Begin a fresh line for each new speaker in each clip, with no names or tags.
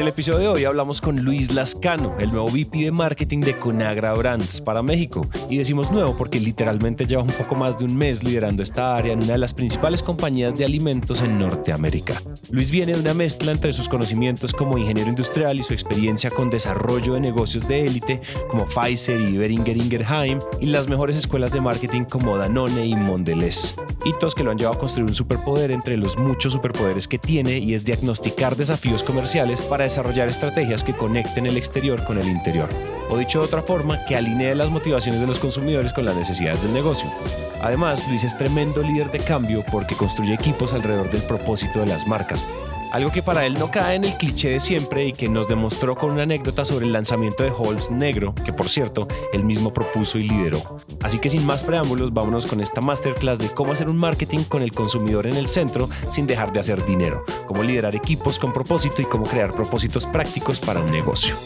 El episodio de hoy hablamos con Luis Lascano, el nuevo VP de marketing de Conagra Brands para México. Y decimos nuevo porque literalmente lleva un poco más de un mes liderando esta área en una de las principales compañías de alimentos en Norteamérica. Luis viene de una mezcla entre sus conocimientos como ingeniero industrial y su experiencia con desarrollo de negocios de élite como Pfizer y Beringer Ingerheim y las mejores escuelas de marketing como Danone y Mondelez. Hitos que lo han llevado a construir un superpoder entre los muchos superpoderes que tiene y es diagnosticar desafíos comerciales para desarrollar estrategias que conecten el exterior con el interior. O dicho de otra forma, que alinee las motivaciones de los consumidores con las necesidades del negocio. Además, Luis es tremendo líder de cambio porque construye equipos alrededor del propósito de las marcas, algo que para él no cae en el cliché de siempre y que nos demostró con una anécdota sobre el lanzamiento de Halls Negro, que por cierto, él mismo propuso y lideró. Así que sin más preámbulos, vámonos con esta masterclass de cómo hacer un marketing con el consumidor en el centro sin dejar de hacer dinero, cómo liderar equipos con propósito y cómo crear propósitos prácticos para un negocio.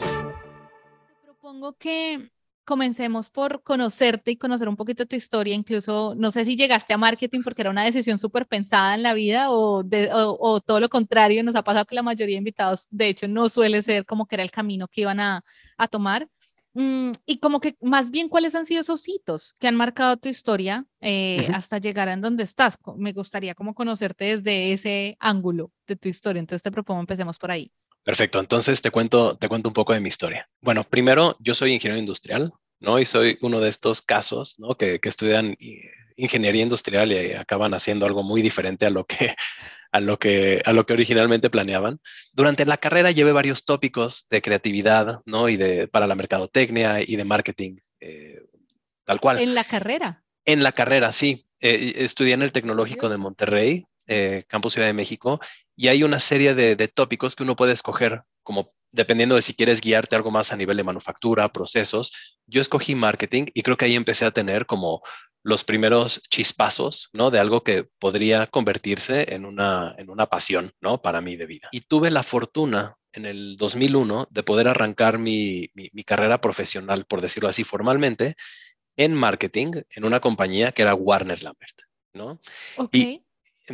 Propongo que comencemos por conocerte y conocer un poquito tu historia. Incluso no sé si llegaste a marketing porque era una decisión súper pensada en la vida o, o, todo lo contrario. Nos ha pasado que la mayoría de invitados, de hecho, no suele ser como que era el camino que iban a, a tomar. Mm, y como que más bien, ¿cuáles han sido esos hitos que han marcado tu historia eh, hasta llegar a donde estás? Me gustaría como conocerte desde ese ángulo de tu historia. Entonces te propongo, empecemos por ahí.
Perfecto, entonces te cuento, te cuento un poco de mi historia. Bueno, primero, yo soy ingeniero industrial, ¿no? Y soy uno de estos casos, ¿no? Que, que estudian ingeniería industrial y acaban haciendo algo muy diferente a lo que, a lo que, a lo que originalmente planeaban. Durante la carrera llevé varios tópicos de creatividad, ¿no? Y de, para la mercadotecnia y de marketing, eh, tal cual.
¿En la carrera?
En la carrera, sí. Eh, estudié en el Tecnológico de Monterrey, eh, Campus Ciudad de México, y hay una serie de, tópicos que uno puede escoger, como dependiendo de si quieres guiarte algo más a nivel de manufactura, procesos. Yo escogí marketing y creo que ahí empecé a tener como los primeros chispazos, ¿no? De algo que podría convertirse en una, en una pasión, ¿no? Para mí de vida. Y tuve la fortuna en el 2001 de poder arrancar mi, carrera profesional, por decirlo así formalmente, en marketing en una compañía que era Warner Lambert, ¿no?
Okay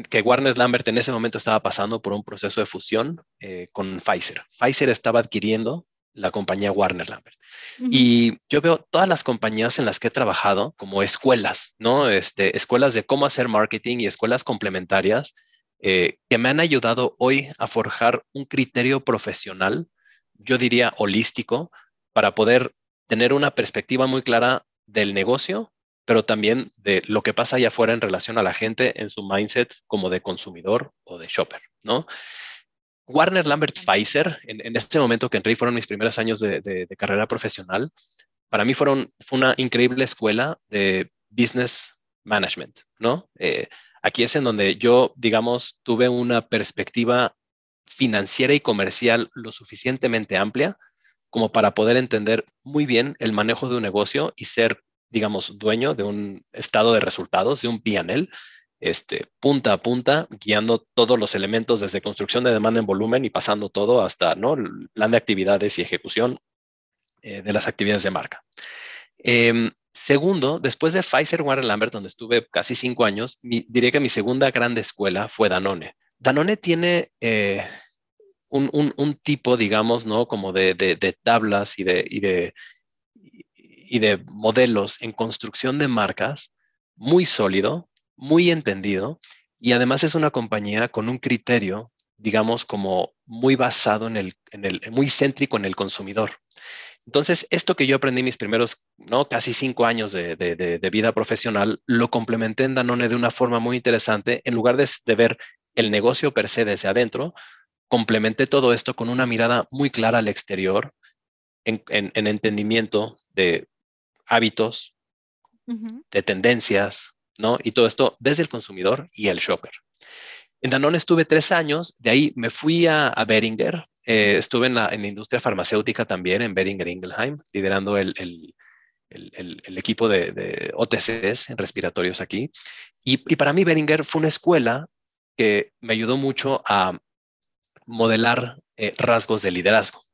que Warner Lambert en ese momento estaba pasando por un proceso de fusión eh, con Pfizer. Pfizer estaba adquiriendo la compañía Warner Lambert. Y yo veo todas las compañías en las que he trabajado como escuelas, ¿no? Este, escuelas de cómo hacer marketing y escuelas complementarias eh, que me han ayudado hoy a forjar un criterio profesional, yo diría holístico, para poder tener una perspectiva muy clara del negocio pero también de lo que pasa allá afuera en relación a la gente en su mindset como de consumidor o de shopper, ¿no? Warner Lambert Pfizer, en, este momento que entré fueron mis primeros años de, carrera profesional, para mí fueron, fue una increíble escuela de business management, ¿no? Eh, aquí es en donde yo, digamos, tuve una perspectiva financiera y comercial lo suficientemente amplia como para poder entender muy bien el manejo de un negocio y ser digamos, dueño de un estado de resultados, de un PNL, este, punta a punta, guiando todos los elementos desde construcción de demanda en volumen y pasando todo hasta ¿no? el plan de actividades y ejecución eh, de las actividades de marca. Em, segundo, después de Pfizer Warren Lambert, donde estuve casi cinco años, diría que mi segunda grande escuela fue Danone. Danone tiene eh, un, un, tipo, digamos, ¿no? Como de, de, tablas y de, y de modelos en construcción de marcas muy sólido, muy entendido y además es una compañía con un criterio, digamos, como muy basado en el, en el muy céntrico en el consumidor. Entonces, esto que yo aprendí mis primeros, ¿no? Casi cinco años de, de, vida profesional, lo complementé en Danone de una forma muy interesante. En lugar de, de ver el negocio per se desde adentro, complementé todo esto con una mirada muy clara al exterior, en, en, en entendimiento de hábitos, de tendencias, ¿no? Y todo esto desde el consumidor y el shopper. En Danone estuve tres años, de ahí me fui a, a Beringer, eh, estuve en la, industria farmacéutica también, en Beringer Ingelheim, liderando el, el, equipo de, OTCs respiratorios aquí. Y, para mí Beringer fue una escuela que me ayudó mucho a modelar eh, rasgos de liderazgo.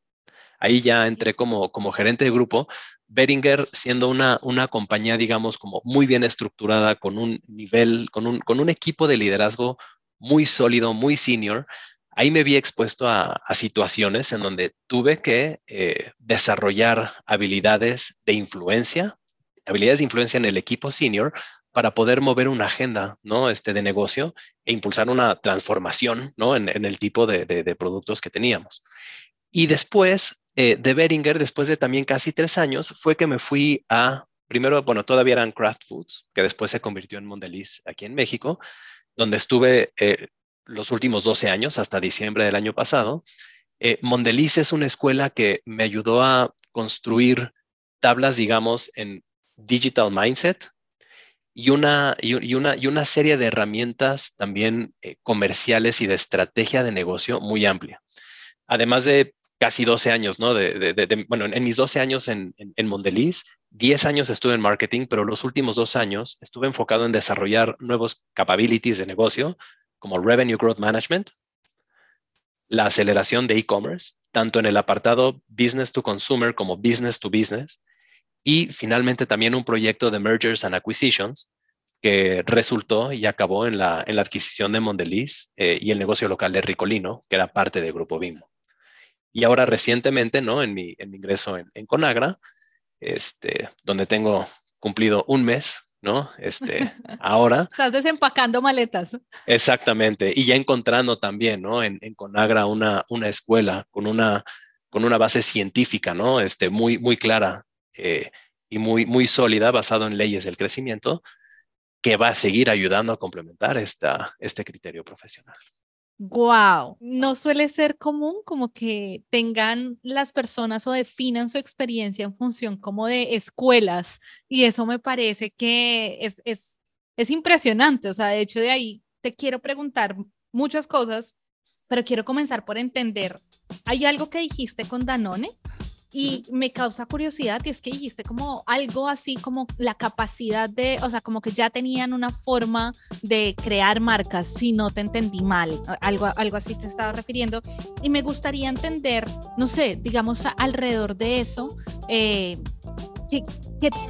Ahí ya entré como, como gerente de grupo. Beringer siendo una, una compañía, digamos, como muy bien estructurada, con un nivel, con un, con un equipo de liderazgo muy sólido, muy senior, ahí me vi expuesto a, situaciones en donde tuve que eh, desarrollar habilidades de influencia, habilidades de influencia en el equipo senior para poder mover una agenda, ¿no? Este, de negocio e impulsar una transformación, ¿no? En, el tipo de, productos que teníamos. Y después eh, de Beringer, después de también casi tres años, fue que me fui a, primero, bueno, todavía eran Kraft Foods, que después se convirtió en Mondeliz aquí en México, donde estuve eh, los últimos 12 años, hasta diciembre del año pasado. Eh, Mondeliz es una escuela que me ayudó a construir tablas, digamos, en digital mindset y una, y, una, y una serie de herramientas también eh, comerciales y de estrategia de negocio muy amplia. Además de casi 12 años, ¿no? De, bueno, en mis 12 años en, en, Mondeliz, 10 años estuve en marketing, pero los últimos dos años estuve enfocado en desarrollar nuevos capabilities de negocio como Revenue Growth Management, la aceleración de e-commerce, tanto en el apartado Business to Consumer como Business to Business, y finalmente también un proyecto de Mergers and Acquisitions que resultó y acabó en la, adquisición de Mondeliz eh, y el negocio local de Ricolino, que era parte del Grupo Bimbo. Y ahora recientemente, ¿no? En mi, en mi ingreso en, en Conagra, este, donde tengo cumplido un mes ¿no? Este, ahora.
Estás desempacando maletas.
Exactamente, y ya encontrando también, ¿no? En, Conagra una, una escuela con una, con una base científica, ¿no? Este, muy, muy clara eh, y muy, muy sólida, basado en leyes del crecimiento, que va a seguir ayudando a complementar esta, este criterio profesional.
Wow, no suele ser común como que tengan las personas o definan su experiencia en función como de escuelas y eso me parece que es, es, es impresionante, o sea, de hecho de ahí te quiero preguntar muchas cosas, pero quiero comenzar por entender, ¿hay algo que dijiste con Danone? Y me causa curiosidad y es que dijiste como algo así como la capacidad de, o sea, como que ya tenían una forma de crear marcas, si no te entendí mal, algo, algo así te estaba refiriendo. Y me gustaría entender, no sé, digamos, alrededor de eso, eh, ¿Qué,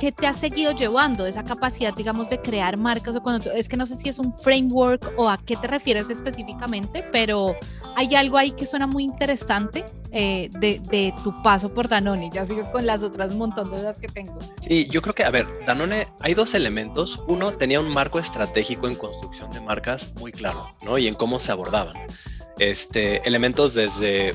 qué, te ha seguido llevando esa capacidad, digamos, de crear marcas? O cuando es que no sé si es un framework o a qué te refieres específicamente, pero hay algo ahí que suena muy interesante eh, de, de, tu paso por Danone. Ya sigo con las otras montón de dudas que tengo.
Sí, yo creo que, a ver, Danone, hay dos elementos. Uno, tenía un marco estratégico en construcción de marcas muy claro, ¿no? Y en cómo se abordaban. Este, elementos desde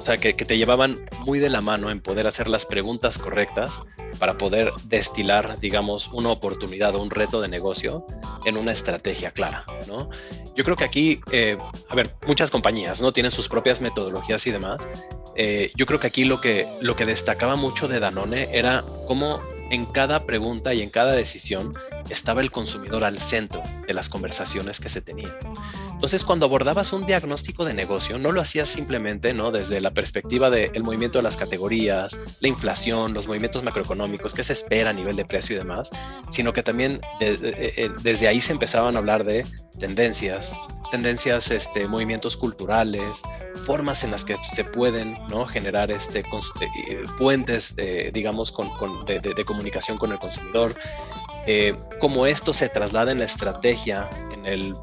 o sea, que, te llevaban muy de la mano en poder hacer las preguntas correctas para poder destilar, digamos, una oportunidad o un reto de negocio en una estrategia clara, ¿no? Yo creo que aquí, eh, a ver, muchas compañías, ¿no? Tienen sus propias metodologías y demás. Eh, yo creo que aquí lo que, lo que destacaba mucho de Danone era cómo en cada pregunta y en cada decisión estaba el consumidor al centro de las conversaciones que se tenían. Entonces, cuando abordabas un diagnóstico de negocio, no lo hacías simplemente ¿no? desde la perspectiva del movimiento de las categorías, la inflación, los movimientos macroeconómicos, qué se espera a nivel de precio y demás, sino que también eh, desde ahí se empezaban a hablar de tendencias, tendencias, este, movimientos culturales, formas en las que se pueden ¿no? generar este, eh, puentes, digamos, con, de, comunicación con el consumidor, eh, cómo esto se traslada en la estrategia, en el,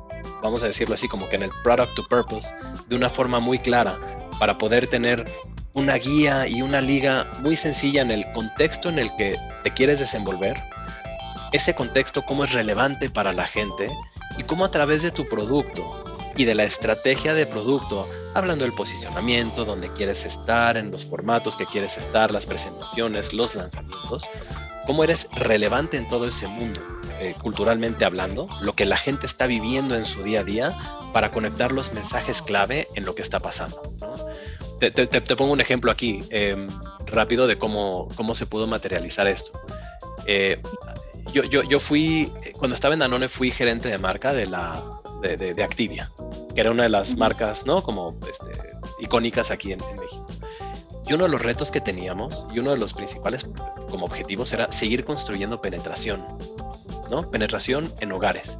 vamos a decirlo así, como que en el product to purpose, de una forma muy clara, para poder tener una guía y una liga muy sencilla en el contexto en el que te quieres desenvolver, ese contexto cómo es relevante para la gente y cómo a través de tu producto y de la estrategia de producto, hablando del posicionamiento, donde quieres estar, en los formatos que quieres estar, las presentaciones, los lanzamientos, cómo eres relevante en todo ese mundo, eh, culturalmente hablando, lo que la gente está viviendo en su día a día para conectar los mensajes clave en lo que está pasando. Te, pongo un ejemplo aquí em, rápido de cómo, cómo se pudo materializar esto. Eh, yo, yo, yo fui, cuando estaba en Danone, fui gerente de marca de la, de, Activia, que era una de las marcas, ¿no? Como este, icónicas aquí en, México. Y uno de los retos que teníamos y uno de los principales como objetivos era seguir construyendo penetración, ¿no? Penetración en hogares.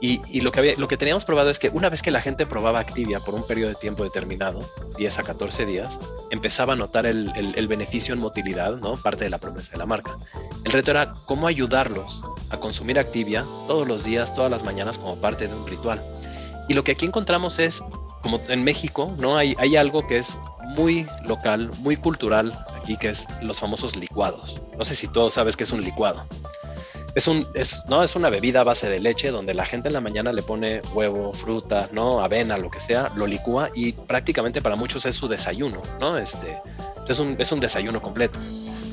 Y, lo, que teníamos probado es que una vez que la gente probaba Activia por un periodo de tiempo determinado, 10 a 14 días, empezaba a notar el, beneficio en motilidad, ¿no? parte de la promesa de la marca. El reto era cómo ayudarlos a consumir Activia todos los días, todas las mañanas como parte de un ritual. Y lo que aquí encontramos es, como en México, ¿no? hay, hay algo que es muy local, muy cultural aquí, que es los famosos licuados. No sé si tú sabes qué es un licuado es, un, es, ¿no? es una bebida a base de leche donde la gente en la mañana le pone huevo, fruta, ¿no? avena, lo que sea, lo licúa y prácticamente para muchos es su desayuno, ¿no? Este, es, un, es un desayuno completo.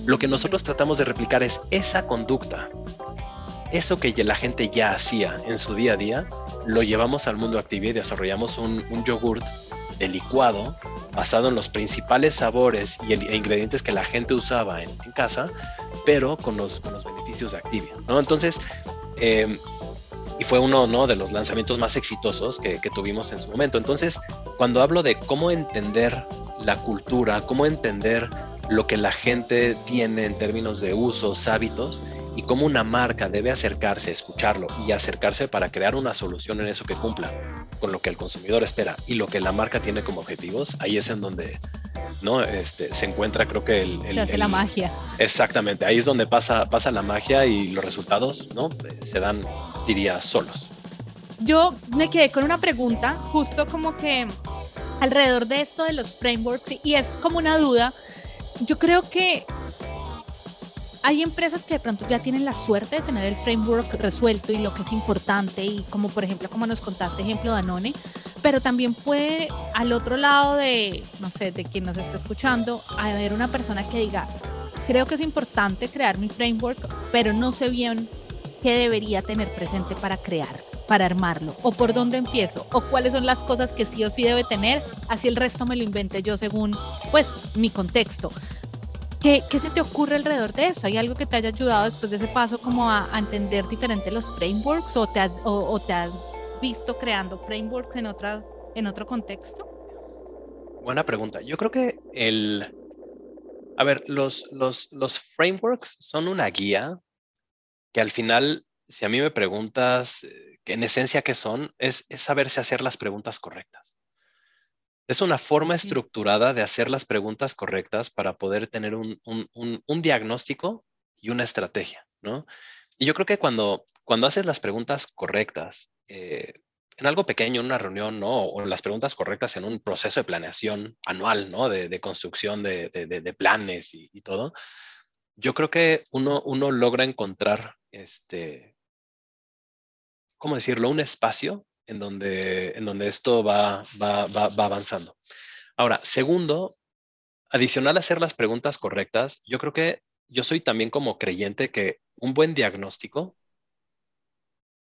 Lo que nosotros tratamos de replicar es esa conducta, eso que la gente ya hacía en su día a día, lo llevamos al mundo activo y desarrollamos un, un yogurt de licuado basado en los principales sabores y e ingredientes que la gente usaba en, casa, pero con los, beneficios de Activia. Entonces, eh, y fue uno ¿no? de los lanzamientos más exitosos que, que, tuvimos en su momento. Entonces, cuando hablo de cómo entender la cultura, cómo entender lo que la gente tiene en términos de usos, hábitos, y cómo una marca debe acercarse, escucharlo y acercarse para crear una solución en eso que cumpla con lo que el consumidor espera y lo que la marca tiene como objetivos, ahí es en donde ¿no? Este, se encuentra creo que el...
se hace la magia.
Exactamente, ahí es donde pasa, pasa la magia y los resultados ¿no? se dan, diría, solos.
Yo me quedé con una pregunta justo como que alrededor de esto de los frameworks y es como una duda. Yo creo que hay empresas que de pronto ya tienen la suerte de tener el framework resuelto y lo que es importante y como por ejemplo como nos contaste ejemplo Danone, pero también puede al otro lado de, no sé, de quien nos está escuchando, haber una persona que diga, creo que es importante crear mi framework, pero no sé bien qué debería tener presente para crear, para armarlo, o por dónde empiezo, o cuáles son las cosas que sí o sí debe tener, así el resto me lo invente yo según, pues, mi contexto. ¿Qué, se te ocurre alrededor de eso? ¿Hay algo que te haya ayudado después de ese paso como a, entender diferente los frameworks o te, has, o, te has visto creando frameworks en, otra, en otro contexto?
Buena pregunta. Yo creo que el... A ver, los, los, los frameworks son una guía que al final, si a mí me preguntas eh, que en esencia qué son, es, es saberse hacer las preguntas correctas. Es una forma estructurada de hacer las preguntas correctas para poder tener un, diagnóstico y una estrategia, ¿no? Y yo creo que cuando, cuando haces las preguntas correctas, eh, en algo pequeño, en una reunión, ¿no? O las preguntas correctas en un proceso de planeación anual, ¿no? De, construcción de, planes y, todo, yo creo que uno, uno logra encontrar, este, ¿cómo decirlo? Un espacio en donde, en donde esto va, va, va, avanzando. Ahora, segundo, adicional a hacer las preguntas correctas, yo creo que yo soy también como creyente que un buen diagnóstico,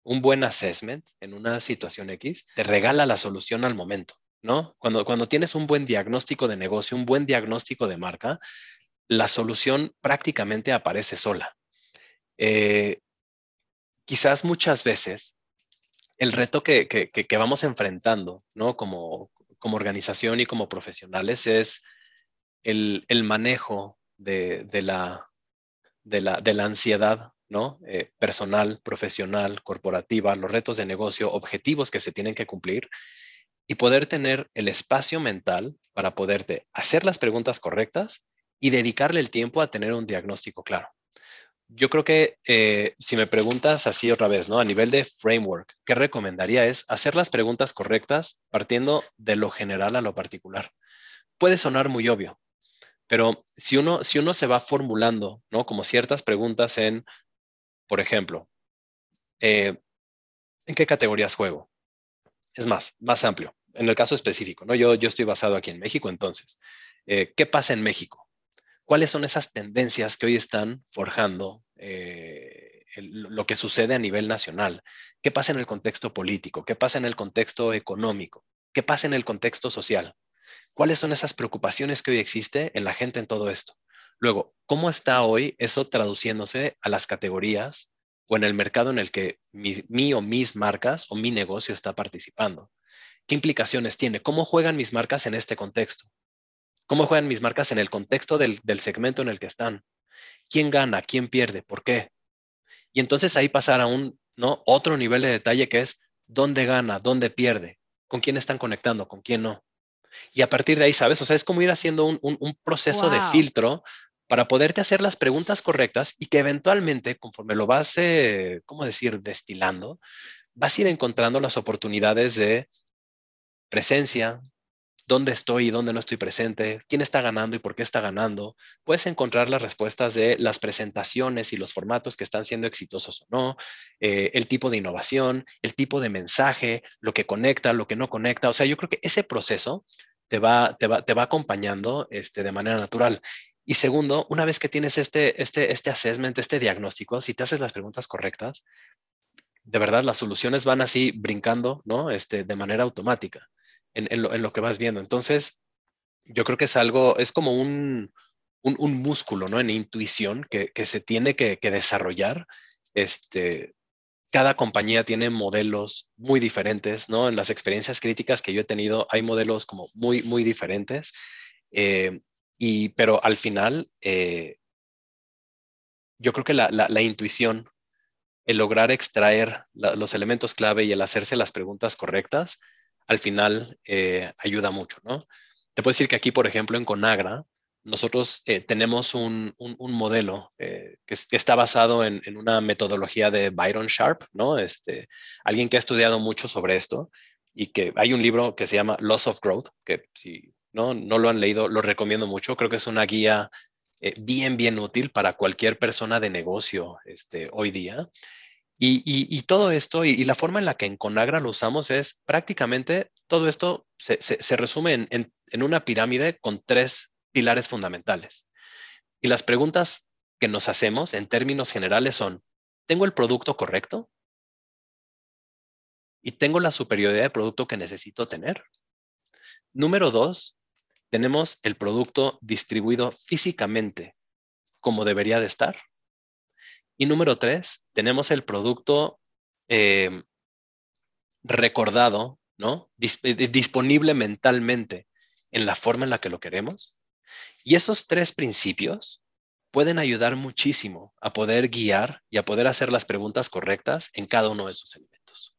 un buen assessment en una situación X, te regala la solución al momento, ¿no? Cuando, cuando tienes un buen diagnóstico de negocio, un buen diagnóstico de marca, la solución prácticamente aparece sola. Eh, quizás muchas veces el reto que, vamos enfrentando, ¿no? Como, organización y como profesionales es el, manejo de, la, ansiedad, ¿no? Eh, personal, profesional, corporativa, los retos de negocio, objetivos que se tienen que cumplir y poder tener el espacio mental para poderte hacer las preguntas correctas y dedicarle el tiempo a tener un diagnóstico claro yo creo que eh, si me preguntas así otra vez, ¿no? A nivel de framework, ¿qué recomendaría es hacer las preguntas correctas partiendo de lo general a lo particular? Puede sonar muy obvio, pero si uno, si uno se va formulando, ¿no? Como ciertas preguntas en, por ejemplo, eh, ¿en qué categorías juego? Es más, más amplio. En el caso específico, ¿no? Yo, yo estoy basado aquí en México, entonces, eh, ¿qué pasa en México? cuáles son esas tendencias que hoy están forjando eh, lo que sucede a nivel nacional, qué pasa en el contexto político, qué pasa en el contexto económico, qué pasa en el contexto social, cuáles son esas preocupaciones que hoy existe en la gente en todo esto. Luego, ¿cómo está hoy eso traduciéndose a las categorías o en el mercado en el que mi, o mis marcas o mi negocio está participando? ¿Qué implicaciones tiene? ¿Cómo juegan mis marcas en este contexto? cómo juegan mis marcas en el contexto del, segmento en el que están. ¿Quién gana? ¿Quién pierde? ¿Por qué? Y entonces ahí pasar a un, ¿no? Otro nivel de detalle que es dónde gana, dónde pierde, con quién están conectando, con quién no. Y a partir de ahí, ¿sabes? O sea, es como ir haciendo un, proceso de filtro para poderte hacer las preguntas correctas y que eventualmente, conforme lo vas, eh, ¿cómo decir?, destilando, vas a ir encontrando las oportunidades de presencia, dónde estoy y dónde no estoy presente, quién está ganando y por qué está ganando. Puedes encontrar las respuestas de las presentaciones y los formatos que están siendo exitosos o no, eh, el tipo de innovación, el tipo de mensaje, lo que conecta, lo que no conecta. O sea, yo creo que ese proceso te va, te va, te va acompañando este, de manera natural. Y segundo, una vez que tienes este, este, este assessment, este diagnóstico, si te haces las preguntas correctas, de verdad las soluciones van así brincando, ¿no? Este, de manera automática en, lo, que vas viendo. Entonces, yo creo que es algo, es como un, músculo, ¿no? En intuición que, se tiene que, desarrollar. Este, cada compañía tiene modelos muy diferentes, ¿no? En las experiencias críticas que yo he tenido, hay modelos como muy, muy diferentes. Eh, y, pero al final, eh, yo creo que la, intuición, el lograr extraer los elementos clave y el hacerse las preguntas correctas, al final eh, ayuda mucho, ¿no? Te puedo decir que aquí, por ejemplo, en Conagra, nosotros eh, tenemos un, modelo eh, que, está basado en, una metodología de Byron Sharp, ¿no? Este, alguien que ha estudiado mucho sobre esto y que hay un libro que se llama Loss of Growth, que si no, no lo han leído, lo recomiendo mucho. Creo que es una guía bien, bien útil para cualquier persona de negocio este, hoy día. Y, todo esto y, la forma en la que en Conagra lo usamos es prácticamente todo esto se, resume en, una pirámide con tres pilares fundamentales. Y las preguntas que nos hacemos en términos generales son, ¿tengo el producto correcto? ¿Y tengo la superioridad de producto que necesito tener? Número dos, tenemos el producto distribuido físicamente como debería de estar. Y número tres, tenemos el producto eh, recordado, ¿no? Eh, disponible mentalmente en la forma en la que lo queremos. Y esos tres principios pueden ayudar muchísimo a poder guiar y a poder hacer las preguntas correctas en cada uno de esos elementos.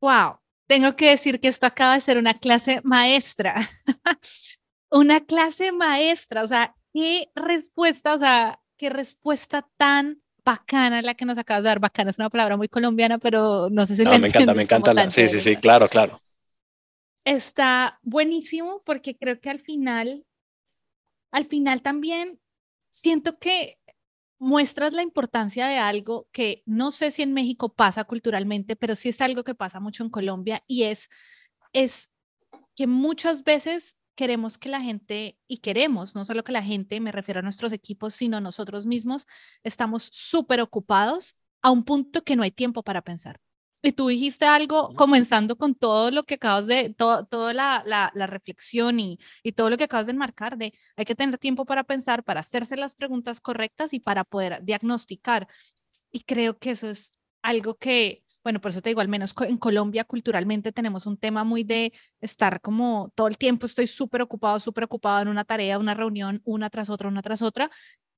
Wow, tengo que decir que esto acaba de ser una clase maestra. una clase maestra, o sea, qué respuesta, o sea, qué respuesta tan bacana la que nos acabas de dar. Bacana es una palabra muy colombiana, pero no sé si
no, me encanta, me encanta. sí, sí, sí, claro, claro.
Está buenísimo porque creo que al final, al final también siento que muestras la importancia de algo que no sé si en México pasa culturalmente, pero sí es algo que pasa mucho en Colombia y es, es que muchas veces queremos que la gente, y queremos, no solo que la gente, me refiero a nuestros equipos, sino nosotros mismos, estamos súper ocupados a un punto que no hay tiempo para pensar. Y tú dijiste algo comenzando con todo lo que acabas de, todo, toda la, la, reflexión y, y, todo lo que acabas de enmarcar de hay que tener tiempo para pensar, para hacerse las preguntas correctas y para poder diagnosticar. Y creo que eso es algo que, bueno, por eso te digo, al menos en Colombia culturalmente tenemos un tema muy de estar como todo el tiempo estoy súper ocupado, súper ocupado en una tarea, una reunión, una tras otra, una tras otra,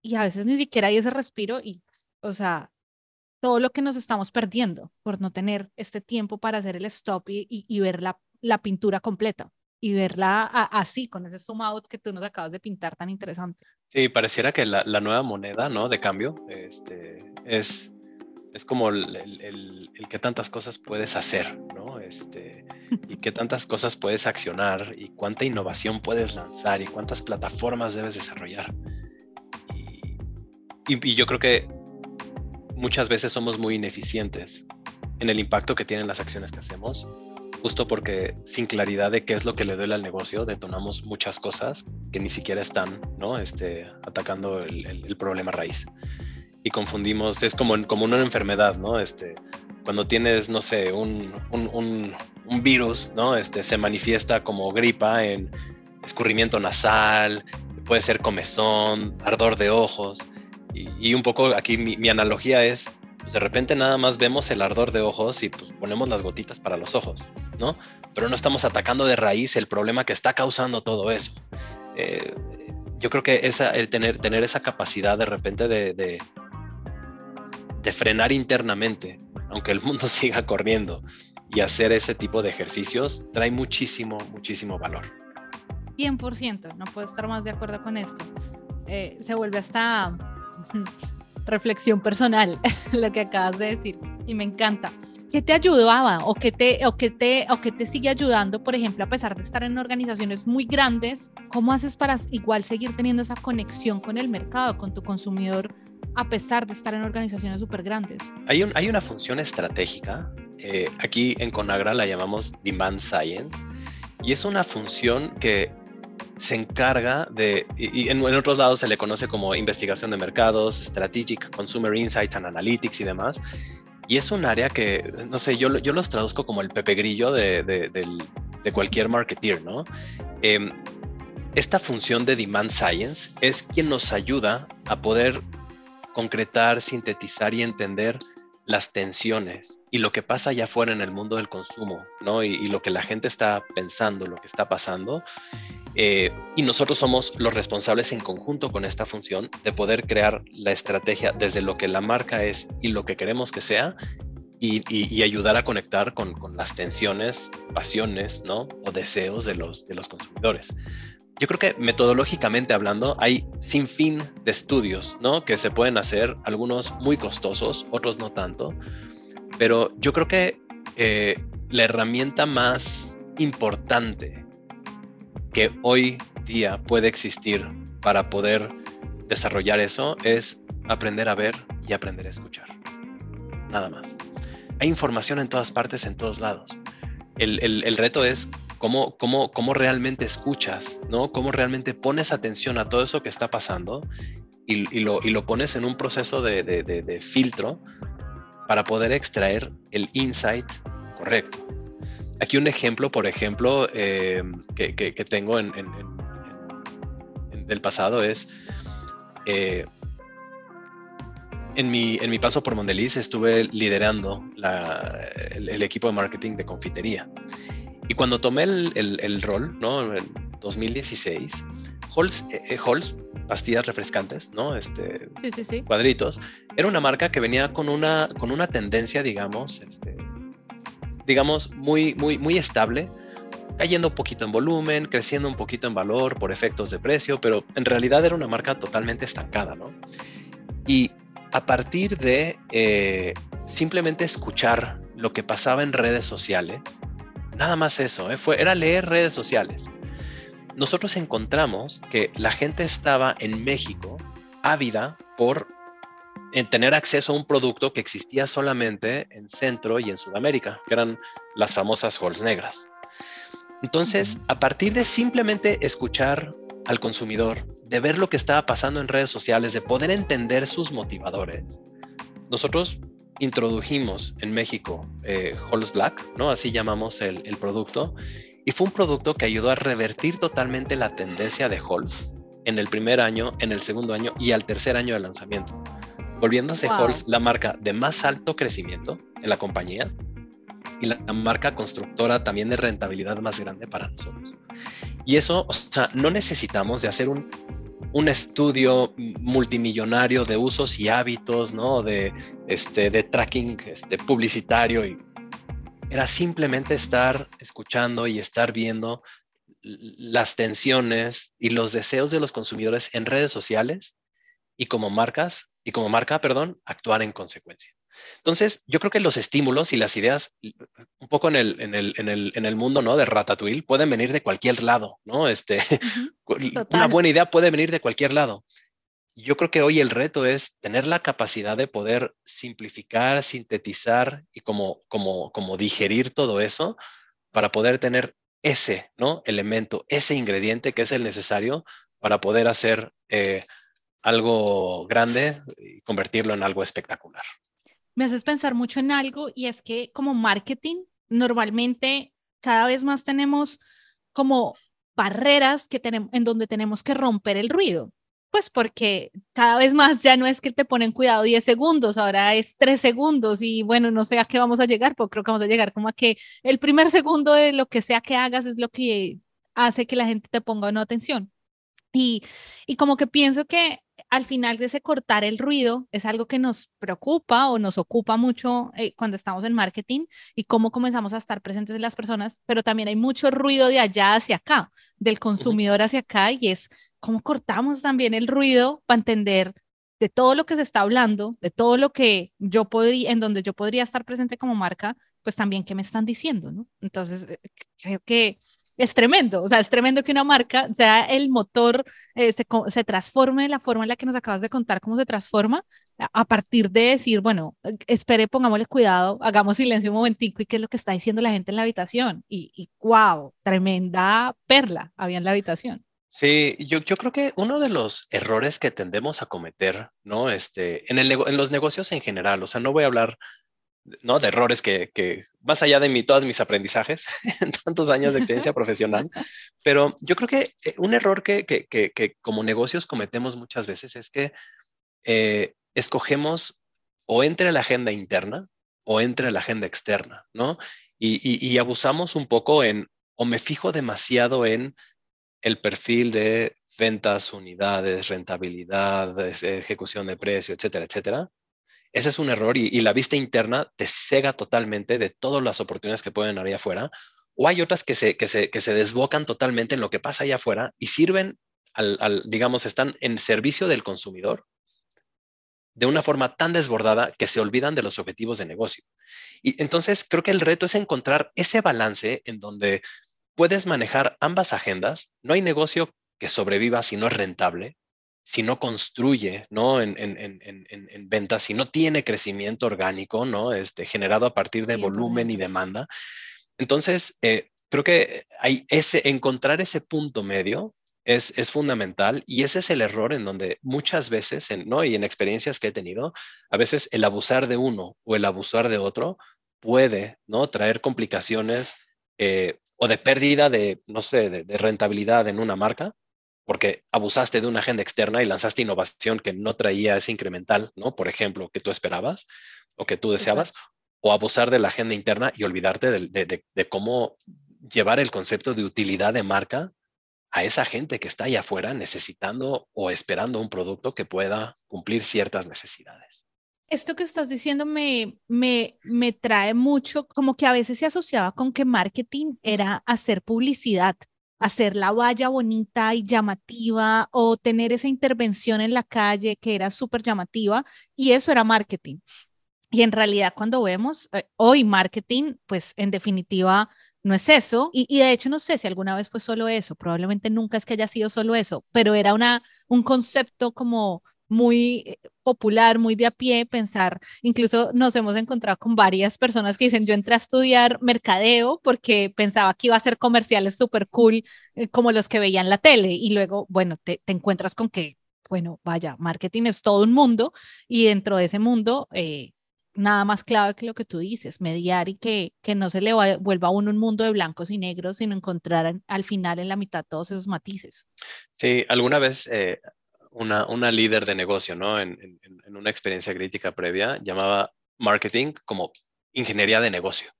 y a veces ni siquiera hay ese respiro y, o sea, todo lo que nos estamos perdiendo por no tener este tiempo para hacer el stop y, y, ver la, la, pintura completa y verla así, con ese zoom out que tú nos acabas de pintar tan interesante.
Sí, pareciera que la, la nueva moneda, ¿no? De cambio, este, es es como el, el, que tantas cosas puedes hacer, ¿no? Este, y qué tantas cosas puedes accionar y cuánta innovación puedes lanzar y cuántas plataformas debes desarrollar. Y, yo creo que muchas veces somos muy ineficientes en el impacto que tienen las acciones que hacemos, justo porque sin claridad de qué es lo que le duele al negocio, detonamos muchas cosas que ni siquiera están, ¿no? Este, atacando el problema raíz y confundimos, es como, como una enfermedad, ¿no? Este, cuando tienes, no sé, un, un, virus, ¿no? Este, se manifiesta como gripa en escurrimiento nasal, puede ser comezón, ardor de ojos. Y, un poco aquí mi, analogía es, pues de repente nada más vemos el ardor de ojos y pues ponemos las gotitas para los ojos, ¿no? Pero no estamos atacando de raíz el problema que está causando todo eso. Eh, yo creo que esa, el tener, tener esa capacidad de repente de, de frenar internamente, aunque el mundo siga corriendo, y hacer ese tipo de ejercicios trae muchísimo, muchísimo valor.
100%, no puedo estar más de acuerdo con esto. Eh, se vuelve hasta reflexión personal lo que acabas de decir y me encanta. ¿Qué te ayudaba o qué te, o qué te, o qué te sigue ayudando, por ejemplo, a pesar de estar en organizaciones muy grandes? ¿Cómo haces para igual seguir teniendo esa conexión con el mercado, con tu consumidor, a pesar de estar en organizaciones súper grandes?
Hay, un, hay una función estratégica. Eh, aquí en Conagra la llamamos Demand Science y es una función que se encarga de, y, en, otros lados se le conoce como investigación de mercados, Strategic Consumer Insights and Analytics y demás. Y es un área que, no sé, yo, yo los traduzco como el pepe grillo de, de, cualquier marketeer, ¿no? Em, esta función de Demand Science es quien nos ayuda a poder concretar, sintetizar y entender las tensiones y lo que pasa allá afuera en el mundo del consumo, ¿no? Y, lo que la gente está pensando, lo que está pasando. Eh, y nosotros somos los responsables en conjunto con esta función de poder crear la estrategia desde lo que la marca es y lo que queremos que sea y, ayudar a conectar con, con, las tensiones, pasiones, ¿no? O deseos de los, de los consumidores yo creo que metodológicamente hablando hay sin fin de estudios, ¿no? Que se pueden hacer, algunos muy costosos, otros no tanto, pero yo creo que eh, la herramienta más importante que hoy día puede existir para poder desarrollar eso es aprender a ver y aprender a escuchar. Nada más. Hay información en todas partes, en todos lados. El, el reto es cómo, cómo, cómo realmente escuchas, ¿no? Cómo realmente pones atención a todo eso que está pasando y, y, lo, y lo, pones en un proceso de, de, de, filtro para poder extraer el insight correcto. Aquí un ejemplo, por ejemplo, eh, que, que, tengo en, en, en, del pasado es, eh, en, mi, en mi paso por Mondeliz estuve liderando la, el, el, equipo de marketing de confitería. Y cuando tomé el, el, rol, ¿no? En 2016, Halls, eh, eh, Halls, pastillas refrescantes, ¿no? Este,
sí, sí, sí.
Cuadritos, era una marca que venía con una, con una tendencia, digamos, este, digamos, muy, muy, muy estable, cayendo un poquito en volumen, creciendo un poquito en valor por efectos de precio, pero en realidad era una marca totalmente estancada, ¿no? Y a partir de eh, simplemente escuchar lo que pasaba en redes sociales, Nada más eso, ¿eh? Fue, era leer redes sociales. Nosotros encontramos que la gente estaba en México ávida por en tener acceso a un producto que existía solamente en Centro y en Sudamérica, que eran las famosas halls negras. Entonces, a partir de simplemente escuchar al consumidor, de ver lo que estaba pasando en redes sociales, de poder entender sus motivadores, nosotros introdujimos en México eh, Black, ¿no? Así llamamos el, producto. Y fue un producto que ayudó a revertir totalmente la tendencia de Halls en el primer año, en el segundo año y al tercer año de lanzamiento, volviéndose Halls la marca de más alto crecimiento en la compañía y la marca constructora también de rentabilidad más grande para nosotros. Y eso, o sea, no necesitamos de hacer un un estudio multimillonario de usos y hábitos, ¿no? De, este, de tracking este, publicitario. Y era simplemente estar escuchando y estar viendo las tensiones y los deseos de los consumidores en redes sociales y como marcas, y como marca, perdón, actuar en consecuencia. Entonces, yo creo que los estímulos y las ideas, un poco en el, en el, en el, en el mundo ¿no? de Ratatouille, pueden venir de cualquier lado, ¿no? Este, una buena idea puede venir de cualquier lado. Yo creo que hoy el reto es tener la capacidad de poder simplificar, sintetizar y como, como, como digerir todo eso para poder tener ese ¿no? elemento, ese ingrediente que es el necesario para poder hacer eh, algo grande y convertirlo en algo espectacular
me haces pensar mucho en algo y es que como marketing, normalmente cada vez más tenemos como barreras que tenemos, en donde tenemos que romper el ruido. Pues porque cada vez más ya no es que te ponen cuidado 10 segundos, ahora es 3 segundos y bueno, no sé a qué vamos a llegar, pero creo que vamos a llegar como a que el primer segundo de lo que sea que hagas es lo que hace que la gente te ponga una atención. Y, y como que pienso que al final de ese cortar el ruido es algo que nos preocupa o nos ocupa mucho eh, cuando estamos en marketing y cómo comenzamos a estar presentes en las personas, pero también hay mucho ruido de allá hacia acá, del consumidor hacia acá y es cómo cortamos también el ruido para entender de todo lo que se está hablando, de todo lo que yo podría, en donde yo podría estar presente como marca, pues también qué me están diciendo, ¿no? Entonces, eh, creo que es tremendo, o sea, es tremendo que una marca sea el motor, eh, se, se, transforme la forma en la que nos acabas de contar, cómo se transforma a partir de decir, bueno, espere, pongámosle cuidado, hagamos silencio un momentico y qué es lo que está diciendo la gente en la habitación. Y, y wow, tremenda perla había en la habitación.
Sí, yo, yo creo que uno de los errores que tendemos a cometer, ¿no? Este, en, el, en los negocios en general, o sea, no voy a hablar ¿no? De errores que, que, más allá de mi, todos mis aprendizajes en tantos años de experiencia profesional, pero yo creo que eh, un error que, que, que como negocios cometemos muchas veces es que eh, escogemos o entre la agenda interna o entre la agenda externa, ¿no? Y, y, y abusamos un poco en, o me fijo demasiado en el perfil de ventas, unidades, rentabilidad, ejecución de precio, etcétera, etcétera, ese es un error y, la vista interna te cega totalmente de todas las oportunidades que pueden haber allá afuera. O hay otras que se, desbocan totalmente en lo que pasa allá afuera y sirven al, digamos, están en servicio del consumidor de una forma tan desbordada que se olvidan de los objetivos de negocio. Y entonces creo que el reto es encontrar ese balance en donde puedes manejar ambas agendas. No hay negocio que sobreviva si no es rentable si no construye, ¿no? En, en, en, en, ventas, si no tiene crecimiento orgánico, ¿no? Este, generado a partir de volumen y demanda. Entonces, eh, creo que hay ese, encontrar ese punto medio es, es, fundamental y ese es el error en donde muchas veces, ¿no? Y en experiencias que he tenido, a veces el abusar de uno o el abusar de otro puede, ¿no? Traer complicaciones eh, o de pérdida de, no sé, de rentabilidad en una marca porque abusaste de una agenda externa y lanzaste innovación que no traía ese incremental, ¿no? Por ejemplo, que tú esperabas o que tú deseabas, o abusar de la agenda interna y olvidarte de, cómo llevar el concepto de utilidad de marca a esa gente que está ahí afuera necesitando o esperando un producto que pueda cumplir ciertas necesidades.
Esto que estás diciendo me, me, me trae mucho, como que a veces se asociaba con que marketing era hacer publicidad hacer la valla bonita y llamativa o tener esa intervención en la calle que era súper llamativa y eso era marketing. Y en realidad cuando vemos eh, hoy marketing, pues en definitiva no es eso. Y, y, de hecho no sé si alguna vez fue solo eso, probablemente nunca es que haya sido solo eso, pero era una, un concepto como muy eh, popular, muy de a pie, pensar, incluso nos hemos encontrado con varias personas que dicen, yo entré a estudiar mercadeo porque pensaba que iba a ser comerciales súper cool eh, como los que veían la tele y luego, bueno, te, encuentras con que, bueno, vaya, marketing es todo un mundo y dentro de ese mundo... Eh, nada más clave que lo que tú dices, mediar y que, que no se le vuelva a uno un mundo de blancos y negros, sino encontrar al final en la mitad todos esos matices.
Sí, alguna vez una, una líder de negocio, ¿no? En, en, una experiencia crítica previa, llamaba marketing como ingeniería de negocio.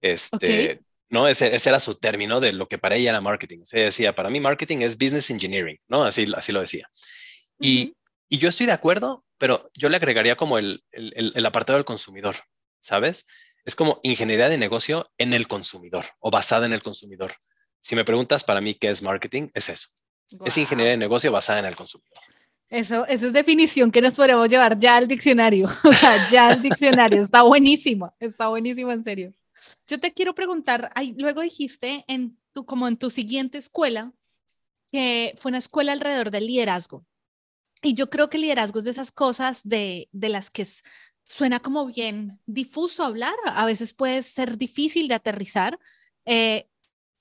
Este, ¿no? Ese, ese, era su término de lo que para ella era marketing. O sea, decía, para mí marketing es business engineering, ¿no? Así, así lo decía. Y, y yo estoy de acuerdo, pero yo le agregaría como el, el, el, apartado del consumidor, ¿sabes? Es como ingeniería de negocio en el consumidor o basada en el consumidor. Si me preguntas para mí qué es marketing, es eso. Es ingeniería de negocio basada en el consumidor.
Eso, eso es definición que nos podemos llevar ya al diccionario. O sea, ya al diccionario. Está buenísimo, está buenísimo, en serio. Yo te quiero preguntar, luego dijiste en tu, como en tu siguiente escuela, que fue una escuela alrededor del liderazgo. Y yo creo que el liderazgo es de esas cosas de, de las que suena como bien difuso hablar, a veces puede ser difícil de aterrizar, eh,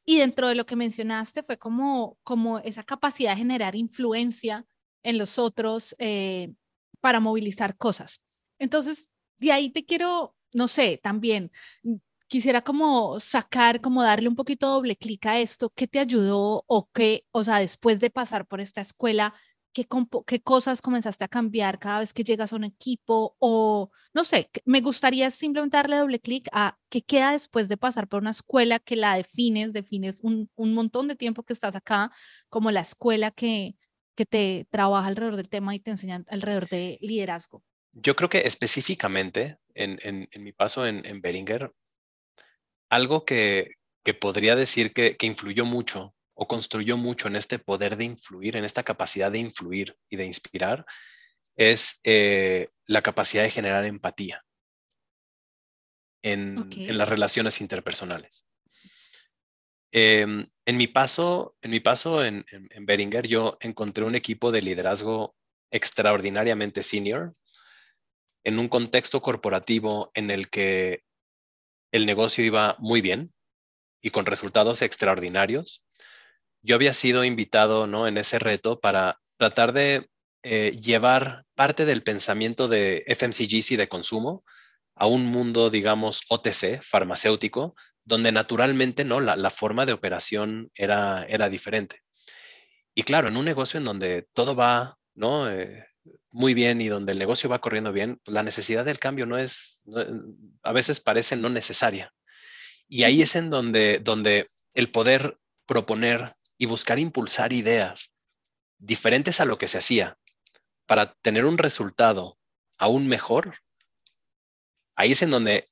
y dentro de lo que mencionaste fue como, como esa capacidad de generar influencia en los otros eh, para movilizar cosas. Entonces, de ahí te quiero, no sé, también mm, quisiera como sacar, como darle un poquito doble clic a esto, ¿qué te ayudó o qué, o sea, después de pasar por esta escuela, ¿qué, ¿qué, cosas comenzaste a cambiar cada vez que llegas a un equipo? O no sé, me gustaría simplemente darle doble clic a qué queda después de pasar por una escuela que la defines, defines un, un montón de tiempo que estás acá como la escuela que, que te trabaja alrededor del tema y te enseña alrededor de liderazgo.
Yo creo que específicamente en, en, mi paso en, en Beringer, algo que, que podría decir que, que influyó mucho o construyó mucho en este poder de influir, en esta capacidad de influir y de inspirar, es eh, la capacidad de generar empatía en, las relaciones interpersonales. Em, en mi paso, en, mi paso en, en, Beringer, yo encontré un equipo de liderazgo extraordinariamente senior en un contexto corporativo en el que el negocio iba muy bien y con resultados extraordinarios yo había sido invitado ¿no? en ese reto para tratar de eh, llevar parte del pensamiento de FMCGs y de consumo a un mundo, digamos, OTC, farmacéutico, donde naturalmente ¿no? la, forma de operación era, era diferente. Y claro, en un negocio en donde todo va ¿no? Eh, muy bien y donde el negocio va corriendo bien, la necesidad del cambio no es, a veces parece no necesaria. Y ahí es en donde, donde el poder proponer y buscar impulsar ideas diferentes a lo que se hacía para tener un resultado aún mejor, ahí es en donde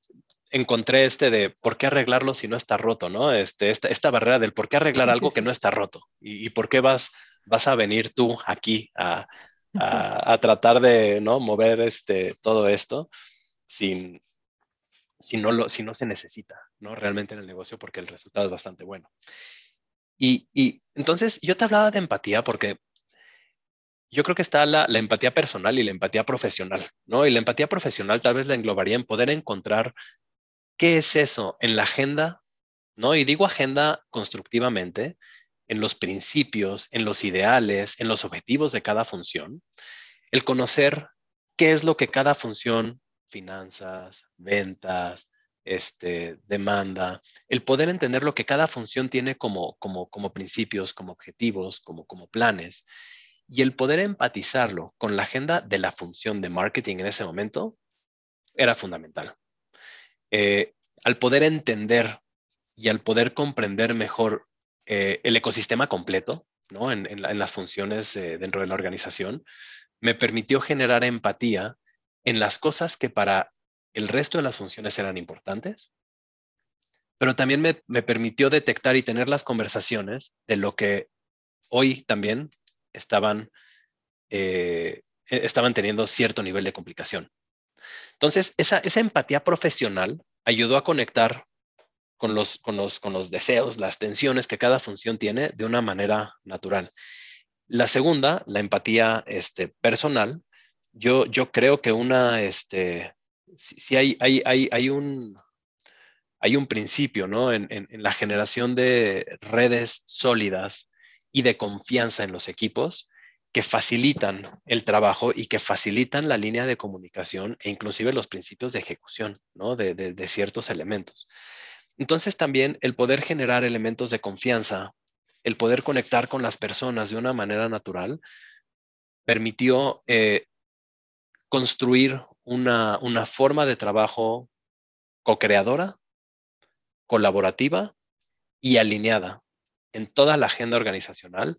encontré este de por qué arreglarlo si no está roto, ¿no? Este, esta, esta barrera del por qué arreglar algo que no está roto y, por qué vas, vas a venir tú aquí a, a, tratar de ¿no? mover este, todo esto sin, si no, lo, si no se necesita, ¿no? Realmente en el negocio porque el resultado es bastante bueno. Y, entonces yo te hablaba de empatía porque yo creo que está la, empatía personal y la empatía profesional, ¿no? Y la empatía profesional tal vez la englobaría en poder encontrar qué es eso en la agenda, ¿no? Y digo agenda constructivamente, en los principios, en los ideales, en los objetivos de cada función, el conocer qué es lo que cada función, finanzas, ventas, este, demanda, el poder entender lo que cada función tiene como, como, como principios, como objetivos, como, como planes, y el poder empatizarlo con la agenda de la función de marketing en ese momento era fundamental. Eh, al poder entender y al poder comprender mejor eh, el ecosistema completo, ¿no? En, las funciones eh, dentro de la organización, me permitió generar empatía en las cosas que para el resto de las funciones eran importantes, pero también me, permitió detectar y tener las conversaciones de lo que hoy también estaban, eh, e, estaban teniendo cierto nivel de complicación. Entonces, esa, empatía profesional ayudó a conectar con los, con, los, con los deseos, las tensiones que cada función tiene de una manera natural. La segunda, la empatía este, personal, yo, yo creo que una, este, si, hay, hay, hay, hay, un, hay un principio ¿no? en, en, la generación de redes sólidas y de confianza en los equipos que facilitan el trabajo y que facilitan la línea de comunicación e inclusive los principios de ejecución ¿no? de, de, de ciertos elementos. Entonces también el poder generar elementos de confianza, el poder conectar con las personas de una manera natural, permitió eh, construir una, forma de trabajo co-creadora, colaborativa y alineada en toda la agenda organizacional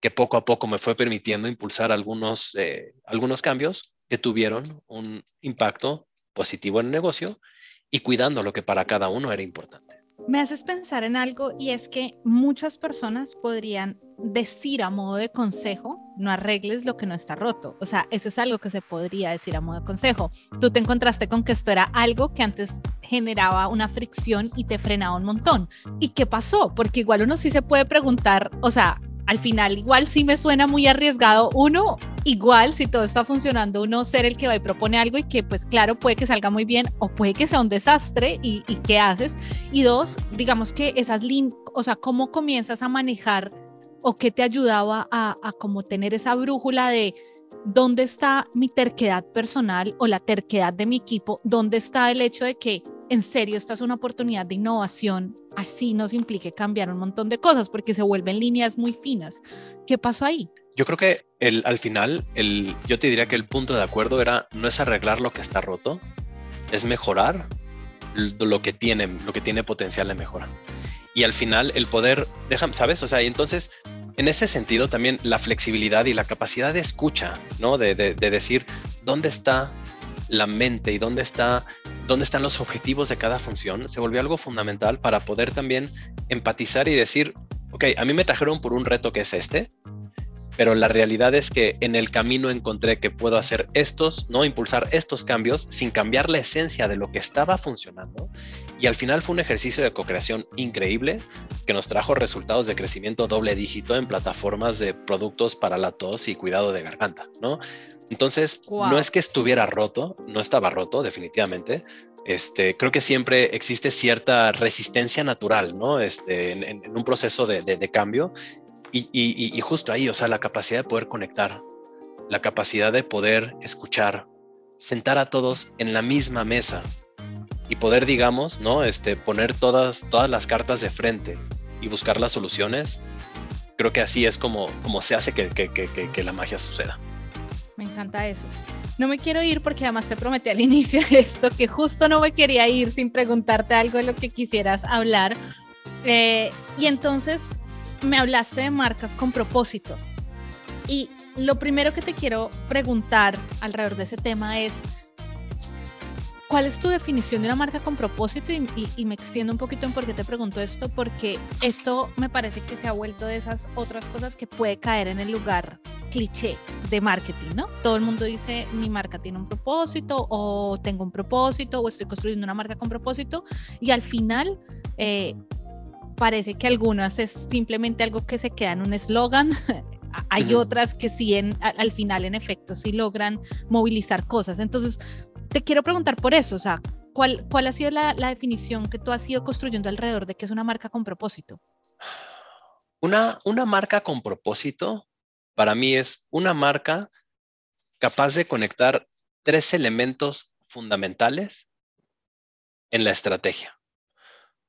que poco a poco me fue permitiendo impulsar algunos, eh, algunos cambios que tuvieron un impacto positivo en el negocio y cuidando lo que para cada uno era importante.
Me haces pensar en algo y es que muchas personas podrían decir a modo de consejo, no arregles lo que no está roto. O sea, eso es algo que se podría decir a modo de consejo. Tú te encontraste con que esto era algo que antes generaba una fricción y te frenaba un montón. ¿Y qué pasó? Porque igual uno sí se puede preguntar, o sea, al final igual sí me suena muy arriesgado. Uno, igual si todo está funcionando, uno ser el que va y propone algo y que pues claro, puede que salga muy bien o puede que sea un desastre y, qué haces. Y dos, digamos que esas líneas, o sea, cómo comienzas a manejar o qué te ayudaba a, a como tener esa brújula de dónde está mi terquedad personal o la terquedad de mi equipo, dónde está el hecho de que en serio esta es una oportunidad de innovación, así nos implique cambiar un montón de cosas porque se vuelven líneas muy finas. ¿Qué pasó ahí?
Yo creo que al final, yo te diría que el punto de acuerdo era no es arreglar lo que está roto, es mejorar lo que tiene, lo que tiene potencial de mejora. Y al final el poder, déjame, ¿sabes? O sea, y entonces en ese sentido también la flexibilidad y la capacidad de escucha, ¿no? De decir dónde está la mente y dónde, está, dónde están los objetivos de cada función, se volvió algo fundamental para poder también empatizar y decir, ok, a mí me trajeron por un reto que es este, pero la realidad es que en el camino encontré que puedo hacer estos, no impulsar estos cambios sin cambiar la esencia de lo que estaba funcionando. Y al final fue un ejercicio de co-creación increíble que nos trajo resultados de crecimiento doble dígito en plataformas de productos para la tos y cuidado de garganta, ¿no? Entonces, no es que estuviera roto, no estaba roto definitivamente. Este, creo que siempre existe cierta resistencia natural, ¿no? Este, en, un proceso de, de cambio y, justo ahí, o sea, la capacidad de poder conectar, la capacidad de poder escuchar, sentar a todos en la misma mesa y poder, digamos, ¿no? Este, poner todas, todas las cartas de frente y buscar las soluciones, creo que así es como, como se hace que, que, la magia suceda.
Me encanta eso. No me quiero ir porque además te prometí al inicio de esto que justo no me quería ir sin preguntarte algo de lo que quisieras hablar. Eh, y entonces me hablaste de marcas con propósito. Y lo primero que te quiero preguntar alrededor de ese tema es, ¿cuál es tu definición de una marca con propósito? Y, me extiendo un poquito en por qué te pregunto esto, porque esto me parece que se ha vuelto de esas otras cosas que puede caer en el lugar cliché de marketing, ¿no? Todo el mundo dice, mi marca tiene un propósito, o tengo un propósito, o estoy construyendo una marca con propósito, y al final... Eh, parece que algunas es simplemente algo que se queda en un eslogan. Hay otras que sí, en, al final, en efecto, sí logran movilizar cosas. Entonces, te quiero preguntar por eso, o sea, ¿cuál, cuál ha sido la, la definición que tú has ido construyendo alrededor de que es una marca con propósito?
Una, una marca con propósito, para mí, es una marca capaz de conectar tres elementos fundamentales en la estrategia.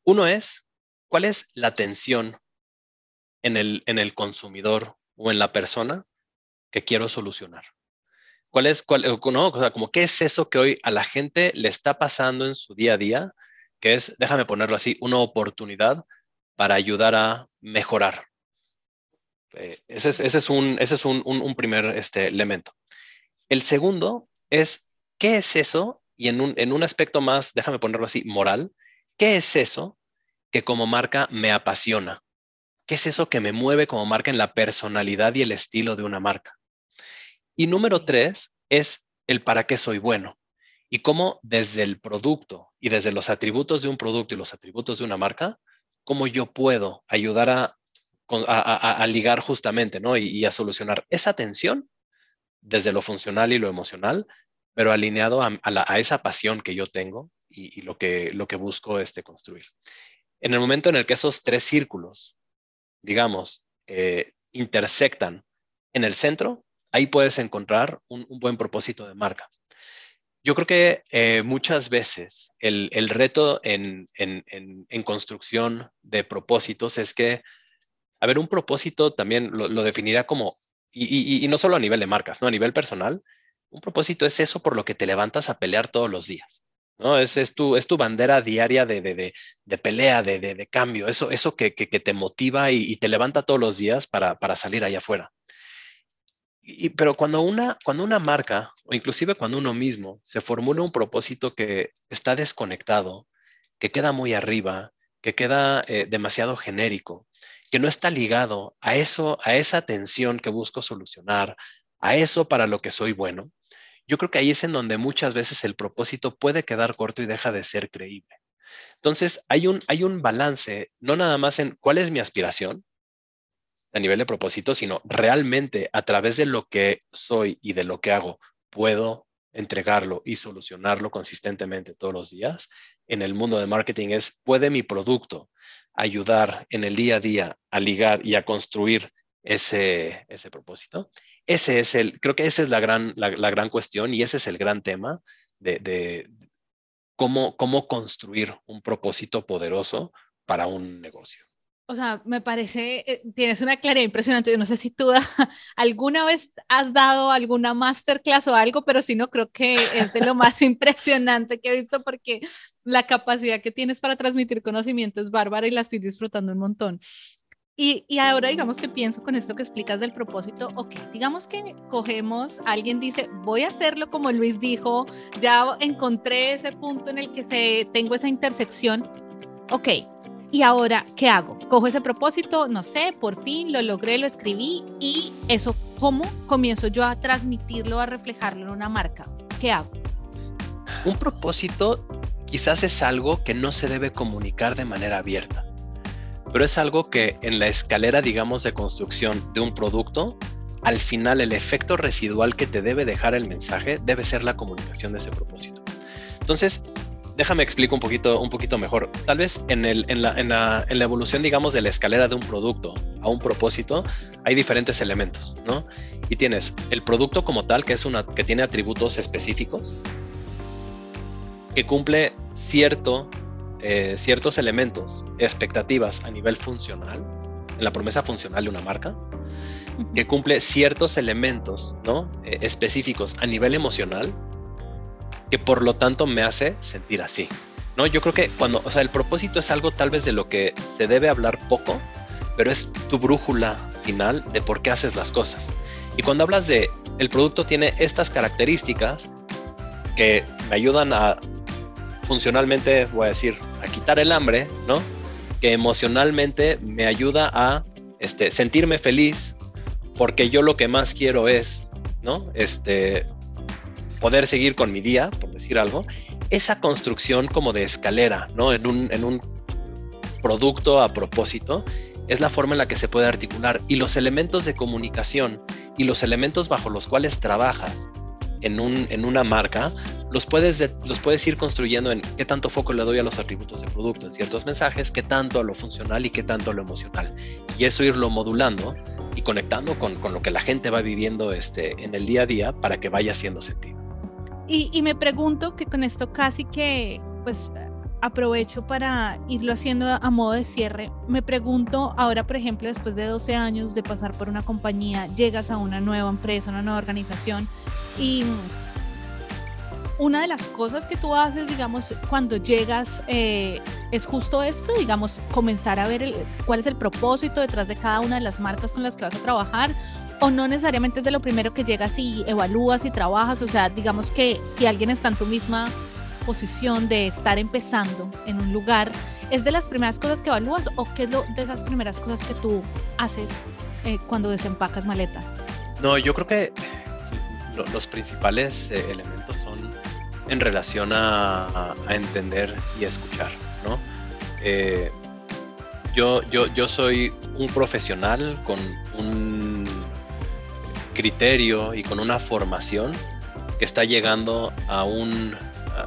Uno es ¿Cuál es la atención en el, en el consumidor o en la persona que quiero solucionar? ¿Cuál es, cuál, no, o sea, como qué es eso que hoy a la gente le está pasando en su día a día, que es, déjame ponerlo así, una oportunidad para ayudar a mejorar? Eh, ese es, ese es, un, ese es un, un, primer este, elemento. El segundo es, ¿qué es eso? Y en un, en un aspecto más, déjame ponerlo así, moral, ¿qué es eso que como marca me apasiona? ¿Qué es eso que me mueve como marca en la personalidad y el estilo de una marca? Y número tres es el para qué soy bueno y cómo desde el producto y desde los atributos de un producto y los atributos de una marca, cómo yo puedo ayudar a, a, ligar justamente ¿no? Y, a solucionar esa tensión desde lo funcional y lo emocional, pero alineado a, esa pasión que yo tengo y, lo, que, lo que busco este, construir. En el momento en el que esos tres círculos, digamos, eh, intersectan en el centro, ahí puedes encontrar un, buen propósito de marca. Yo creo que eh, muchas veces el, reto en, construcción de propósitos es que, a ver, un propósito también lo, definiría como, y, no solo a nivel de marcas, ¿no? a nivel personal, un propósito es eso por lo que te levantas a pelear todos los días. ¿no? Es, tu, es tu bandera diaria de, de, de, pelea, de, de, cambio, eso, eso que, que, te motiva y, te levanta todos los días para, para salir allá afuera. Y, pero cuando una, cuando una marca, o inclusive cuando uno mismo, se formula un propósito que está desconectado, que queda muy arriba, que queda eh, demasiado genérico, que no está ligado a eso, a esa tensión que busco solucionar, a eso para lo que soy bueno, yo creo que ahí es en donde muchas veces el propósito puede quedar corto y deja de ser creíble. Entonces, hay un, hay un balance, no nada más en cuál es mi aspiración a nivel de propósito, sino realmente a través de lo que soy y de lo que hago, puedo entregarlo y solucionarlo consistentemente todos los días. En el mundo de marketing es, ¿puede mi producto ayudar en el día a día a ligar y a construir ese, ese propósito? Ese es el, creo que esa es la gran, la, gran cuestión y ese es el gran tema de, cómo, cómo construir un propósito poderoso para un negocio.
O sea, me parece, eh, tienes una claridad impresionante. Yo no sé si tú alguna vez has dado alguna masterclass o algo, pero si no, creo que es de lo más impresionante que he visto porque la capacidad que tienes para transmitir conocimiento es bárbara y la estoy disfrutando un montón. Y, y, ahora digamos que pienso con esto que explicas del propósito, ok, digamos que cogemos, alguien dice, voy a hacerlo como Luis dijo, ya encontré ese punto en el que se, tengo esa intersección, ok, y ahora, ¿qué hago? Cojo ese propósito, no sé, por fin lo logré, lo escribí y eso, ¿cómo comienzo yo a transmitirlo, a reflejarlo en una marca? ¿Qué hago?
Un propósito quizás es algo que no se debe comunicar de manera abierta, pero es algo que en la escalera, digamos, de construcción de un producto, al final el efecto residual que te debe dejar el mensaje debe ser la comunicación de ese propósito. Entonces, déjame explico un poquito, un poquito mejor. Tal vez en, el, en, la, en, la, en, la, evolución, digamos, de la escalera de un producto a un propósito, hay diferentes elementos, ¿no? Y tienes el producto como tal, que es una que tiene atributos específicos, que cumple cierto, eh, ciertos elementos, expectativas a nivel funcional, en la promesa funcional de una marca, que cumple ciertos elementos, ¿no? Eh, específicos a nivel emocional que por lo tanto me hace sentir así. ¿no? Yo creo que cuando, o sea, el propósito es algo tal vez de lo que se debe hablar poco, pero es tu brújula final de por qué haces las cosas. Y cuando hablas de el producto tiene estas características que me ayudan a funcionalmente, voy a decir, a quitar el hambre, ¿no? Que emocionalmente me ayuda a este, sentirme feliz porque yo lo que más quiero es, ¿no? Este, poder seguir con mi día, por decir algo, esa construcción como de escalera, ¿no? En un, en un producto a propósito, es la forma en la que se puede articular. Y los elementos de comunicación y los elementos bajo los cuales trabajas en, un, en una marca, los puedes, los puedes ir construyendo en qué tanto foco le doy a los atributos de producto en ciertos mensajes, qué tanto a lo funcional y qué tanto a lo emocional. Y eso irlo modulando y conectando con, con lo que la gente va viviendo este, en el día a día para que vaya haciendo sentido.
Y, me pregunto que con esto casi que, pues, aprovecho para irlo haciendo a modo de cierre. Me pregunto, ahora, por ejemplo, después de 12 años de pasar por una compañía, llegas a una nueva empresa, una nueva organización y una de las cosas que tú haces, digamos, cuando llegas, eh, es justo esto, digamos, comenzar a ver cuál es el propósito detrás de cada una de las marcas con las que vas a trabajar o no necesariamente es de lo primero que llegas y evalúas y trabajas, o sea, digamos que si alguien está en tu misma posición de estar empezando en un lugar, ¿es de las primeras cosas que evalúas o qué es lo, de esas primeras cosas que tú haces eh, cuando desempacas maleta?
No, yo creo que los principales eh, elementos son en relación a, entender y escuchar, ¿no? Eh, yo, yo, yo soy un profesional con un criterio y con una formación que está llegando a, un,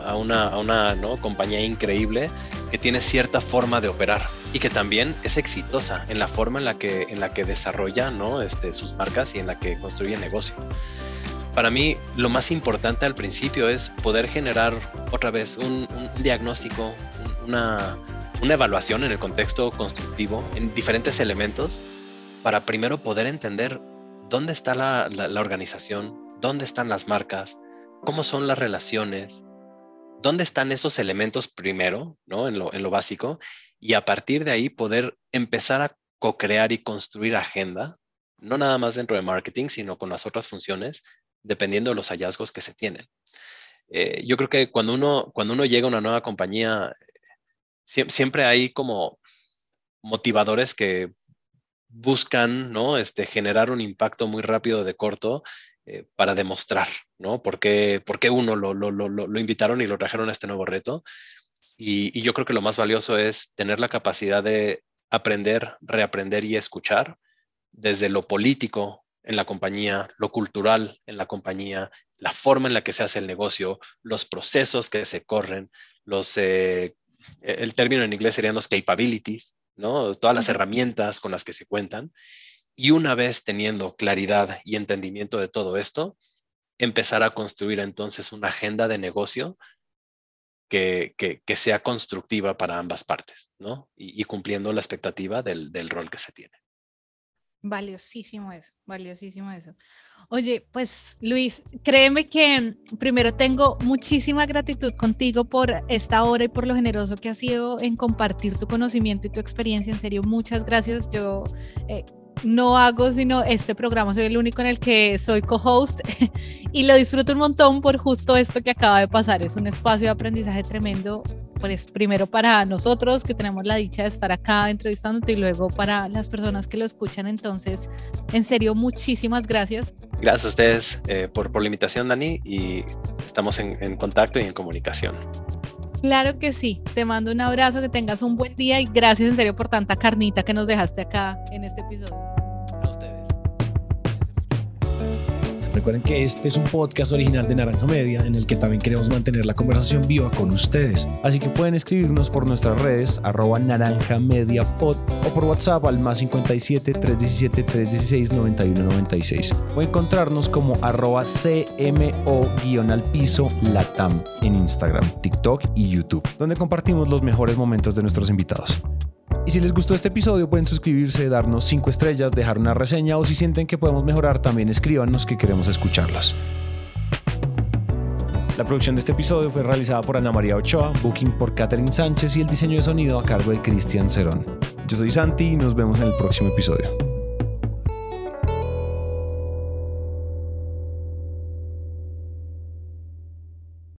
a una, a una compañía increíble que tiene cierta forma de operar y que también es exitosa en la forma en la que, en la que desarrolla ¿no? este, sus marcas y en la que construye negocio. Para mí lo más importante al principio es poder generar otra vez un, un diagnóstico, una, una evaluación en el contexto constructivo, en diferentes elementos, para primero poder entender dónde está la, organización, dónde están las marcas, cómo son las relaciones, dónde están esos elementos primero, ¿no? En lo, en lo básico, y a partir de ahí poder empezar a co-crear y construir agenda, no nada más dentro de marketing, sino con las otras funciones, dependiendo de los hallazgos que se tienen. Eh, yo creo que cuando uno, cuando uno llega a una nueva compañía, siempre hay como motivadores que buscan ¿no? este, generar un impacto muy rápido de corto eh, para demostrar, ¿no? ¿Por qué, uno lo, lo, lo, lo, invitaron y lo trajeron a este nuevo reto? Y, y, yo creo que lo más valioso es tener la capacidad de aprender, reaprender y escuchar desde lo político en la compañía, lo cultural en la compañía, la forma en la que se hace el negocio, los procesos que se corren, los, eh, el término en inglés serían los capabilities, ¿no? Todas las herramientas con las que se cuentan. Y una vez teniendo claridad y entendimiento de todo esto, empezar a construir entonces una agenda de negocio que, que, sea constructiva para ambas partes, ¿no? Y, cumpliendo la expectativa del, del rol que se tiene.
Valiosísimo eso, valiosísimo eso. Oye, pues Luis, créeme que primero tengo muchísima gratitud contigo por esta hora y por lo generoso que has sido en compartir tu conocimiento y tu experiencia. En serio, muchas gracias. Yo eh, no hago sino este programa, soy el único en el que soy co-host y lo disfruto un montón por justo esto que acaba de pasar. Es un espacio de aprendizaje tremendo, pues primero para nosotros que tenemos la dicha de estar acá entrevistándote y luego para las personas que lo escuchan. Entonces, en serio, muchísimas gracias.
Gracias a ustedes eh, por, por la invitación, Dani, y estamos en, en contacto y en comunicación.
Claro que sí. Te mando un abrazo, que tengas un buen día y gracias en serio por tanta carnita que nos dejaste acá en este episodio.
Recuerden que este es un podcast original de Naranja Media en el que también queremos mantener la conversación viva con ustedes. Así que pueden escribirnos por nuestras redes arroba naranja media o por WhatsApp al más 57 317 316 9196 o encontrarnos como arroba cmo guion al piso latam en Instagram, TikTok y YouTube, donde compartimos los mejores momentos de nuestros invitados. Y si les gustó este episodio pueden suscribirse, darnos 5 estrellas, dejar una reseña o si sienten que podemos mejorar también escríbanos que queremos escucharlos. La producción de este episodio fue realizada por Ana María Ochoa, booking por Catherine Sánchez y el diseño de sonido a cargo de Cristian Cerón. Yo soy Santi y nos vemos en el próximo episodio.